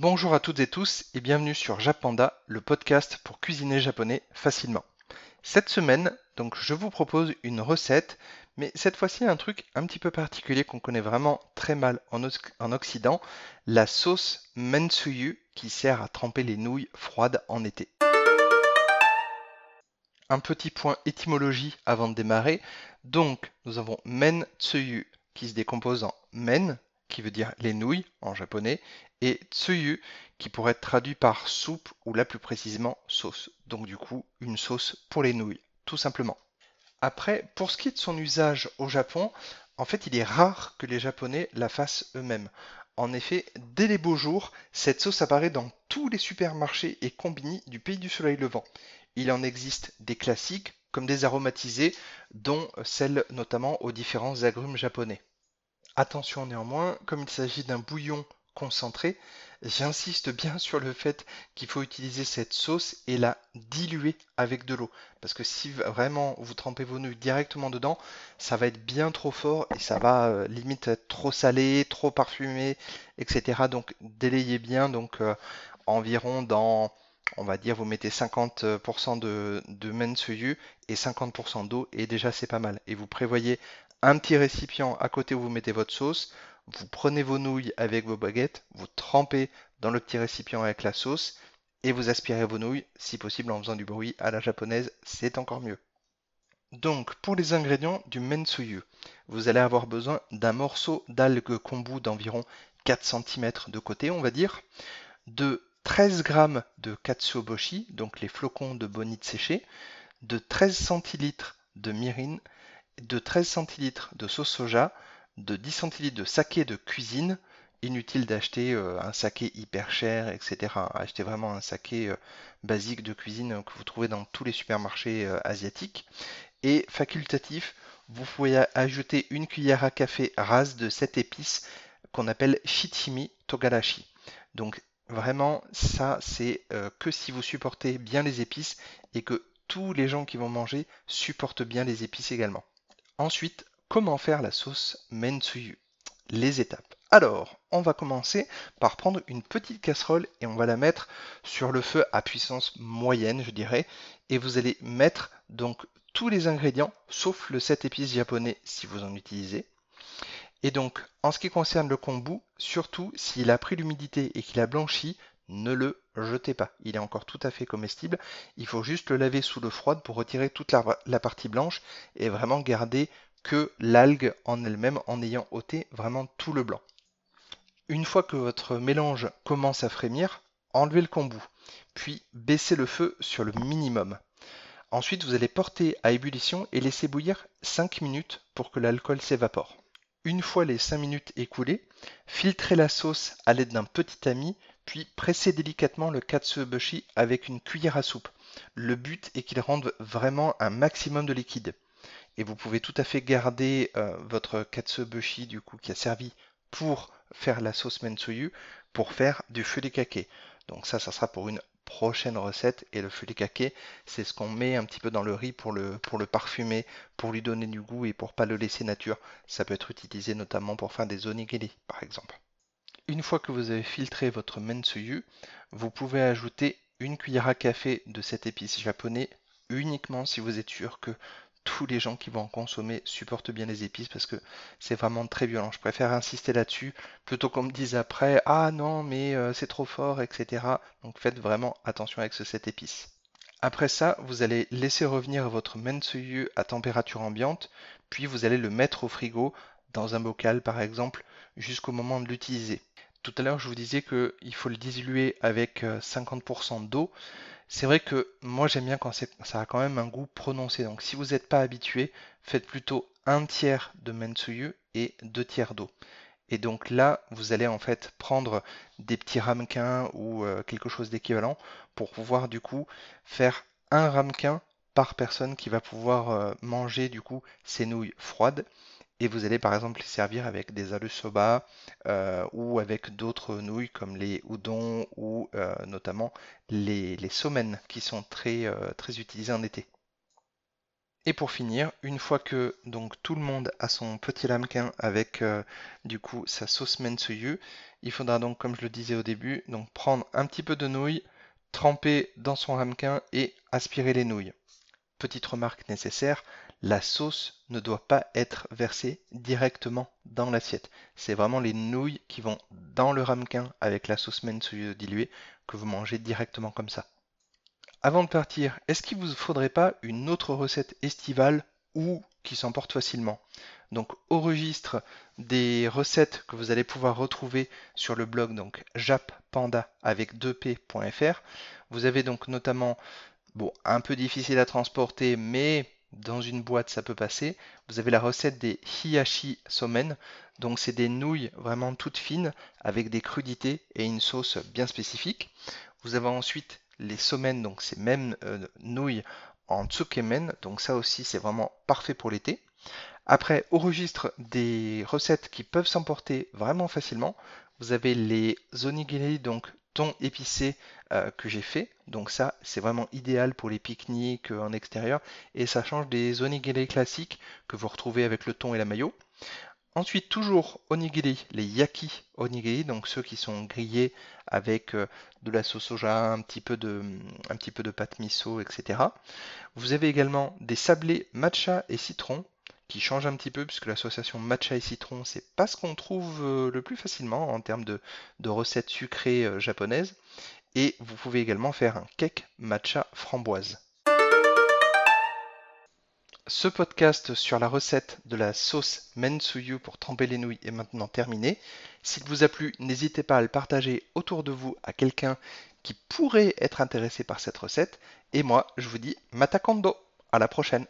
Bonjour à toutes et tous et bienvenue sur Japanda, le podcast pour cuisiner japonais facilement. Cette semaine, donc je vous propose une recette, mais cette fois-ci un truc un petit peu particulier qu'on connaît vraiment très mal en, en Occident, la sauce mensuyu qui sert à tremper les nouilles froides en été. Un petit point étymologie avant de démarrer. Donc, nous avons men tsuyu qui se décompose en men, qui veut dire les nouilles en japonais, et tsuyu qui pourrait être traduit par soupe ou là plus précisément sauce. Donc du coup, une sauce pour les nouilles, tout simplement. Après, pour ce qui est de son usage au Japon, en fait, il est rare que les Japonais la fassent eux-mêmes. En effet, dès les beaux jours, cette sauce apparaît dans tous les supermarchés et combini du pays du soleil levant. Il en existe des classiques comme des aromatisés, dont celles notamment aux différents agrumes japonais. Attention néanmoins, comme il s'agit d'un bouillon concentré, j'insiste bien sur le fait qu'il faut utiliser cette sauce et la diluer avec de l'eau. Parce que si vraiment vous trempez vos nouilles directement dedans, ça va être bien trop fort et ça va euh, limite être trop salé, trop parfumé, etc. Donc délayez bien, donc euh, environ dans on va dire vous mettez 50% de, mensuyu et 50% d'eau et déjà c'est pas mal. Et vous prévoyez un petit récipient à côté où vous mettez votre sauce. Vous prenez vos nouilles avec vos baguettes, vous trempez dans le petit récipient avec la sauce et vous aspirez vos nouilles, si possible en faisant du bruit à la japonaise, c'est encore mieux. Donc, pour les ingrédients du mensuyu, vous allez avoir besoin d'un morceau d'algue kombu d'environ 4 cm de côté, on va dire, de 13 g de katsuoboshi, donc les flocons de bonite séchés, de 13 centilitres de mirin, de 13 centilitres de sauce soja, de 10 centilitres de saké de cuisine. Inutile d'acheter euh, un saké hyper cher, etc. Achetez vraiment un saké euh, basique de cuisine que vous trouvez dans tous les supermarchés euh, asiatiques. Et facultatif, vous pouvez ajouter une cuillère à café rase de cette épice qu'on appelle shichimi togarashi. Vraiment, ça c'est que si vous supportez bien les épices et que tous les gens qui vont manger supportent bien les épices également. Ensuite, comment faire la sauce mensuyu? Les étapes. Alors, on va commencer par prendre une petite casserole et on va la mettre sur le feu à puissance moyenne, je dirais. Et vous allez mettre donc tous les ingrédients, sauf le 7 épices japonais si vous en utilisez. Et donc, en ce qui concerne le kombu, surtout s'il a pris l'humidité et qu'il a blanchi, ne le jetez pas. Il est encore tout à fait comestible. Il faut juste le laver sous l'eau froide pour retirer toute la, partie blanche et vraiment garder que l'algue en elle-même en ayant ôté vraiment tout le blanc. Une fois que votre mélange commence à frémir, enlevez le kombu, puis baissez le feu sur le minimum. Ensuite, vous allez porter à ébullition et laisser bouillir 5 minutes pour que l'alcool s'évapore. Une fois les 5 minutes écoulées, filtrez la sauce à l'aide d'un petit tamis puis pressez délicatement le katsuobushi avec une cuillère à soupe. Le but est qu'il rende vraiment un maximum de liquide. Et vous pouvez tout à fait garder euh, votre katsuobushi du coup qui a servi pour faire la sauce mensuyu pour faire du feu kake. Donc ça, ça sera pour une prochaine recette. Et le feu kake, c'est ce qu'on met un petit peu dans le riz pour le, pour le parfumer, pour lui donner du goût et pour pas le laisser nature. Ça peut être utilisé notamment pour faire des onigiri, par exemple. Une fois que vous avez filtré votre mensuyu, vous pouvez ajouter une cuillère à café de cette épice japonais uniquement si vous êtes sûr que tous les gens qui vont en consommer supportent bien les épices parce que c'est vraiment très violent. Je préfère insister là-dessus plutôt qu'on me dise après ah non mais euh, c'est trop fort etc. Donc faites vraiment attention avec ce cette épice. Après ça, vous allez laisser revenir votre mensuyu à température ambiante, puis vous allez le mettre au frigo dans un bocal par exemple jusqu'au moment de l'utiliser. Tout à l'heure, je vous disais qu'il faut le diluer avec 50% euh, d'eau. C'est vrai que moi j'aime bien quand ça a quand même un goût prononcé. Donc si vous n'êtes pas habitué, faites plutôt un tiers de mensuyu et deux tiers d'eau. Et donc là, vous allez en fait prendre des petits ramequins ou euh, quelque chose d'équivalent pour pouvoir du coup faire un ramequin par personne qui va pouvoir euh, manger du coup ces nouilles froides et vous allez par exemple les servir avec des alu soba euh, ou avec d'autres nouilles comme les udon ou euh, notamment les, les, qui sont très, euh, très utilisés en été. Et pour finir, une fois que donc tout le monde a son petit ramequin avec euh, du coup sa sauce mensuyu, il faudra donc, comme je le disais au début, donc prendre un petit peu de nouilles, tremper dans son ramequin et aspirer les nouilles. Petite remarque nécessaire, la sauce ne doit pas être versée directement dans l'assiette. C'est vraiment les nouilles qui vont dans le ramequin avec la sauce mensuyu diluée que vous mangez directement comme ça. Avant de partir, est-ce qu'il vous faudrait pas une autre recette estivale ou qui s'emporte facilement? Donc au registre des recettes que vous allez pouvoir retrouver sur le blog donc jappanda avec 2p.fr, vous avez donc notamment bon un peu difficile à transporter mais dans une boîte ça peut passer. Vous avez la recette des hiyashi somen. Donc c'est des nouilles vraiment toutes fines avec des crudités et une sauce bien spécifique. Vous avez ensuite les somen, donc ces mêmes euh, nouilles en tsukemen. Donc ça aussi, c'est vraiment parfait pour l'été. Après, au registre des recettes qui peuvent s'emporter vraiment facilement, vous avez les onigiri, donc thon épicé euh, que j'ai fait. Donc ça, c'est vraiment idéal pour les pique-niques euh, en extérieur. Et ça change des onigiri classiques que vous retrouvez avec le thon et la mayo. Ensuite, toujours onigiri, les yaki onigiri, donc ceux qui sont grillés avec euh, de la sauce soja, un petit peu de pâte miso, etc. Vous avez également des sablés matcha et citron qui changent un petit peu puisque l'association matcha et citron, c'est pas ce qu'on trouve euh, le plus facilement en termes de, de recettes sucrées euh, japonaises. Et vous pouvez également faire un cake matcha framboise. Ce podcast sur la recette de la sauce mensuyu pour tremper les nouilles est maintenant terminé. S'il vous a plu, n'hésitez pas à le partager autour de vous à quelqu'un qui pourrait être intéressé par cette recette. Et moi, je vous dis matakando. À la prochaine.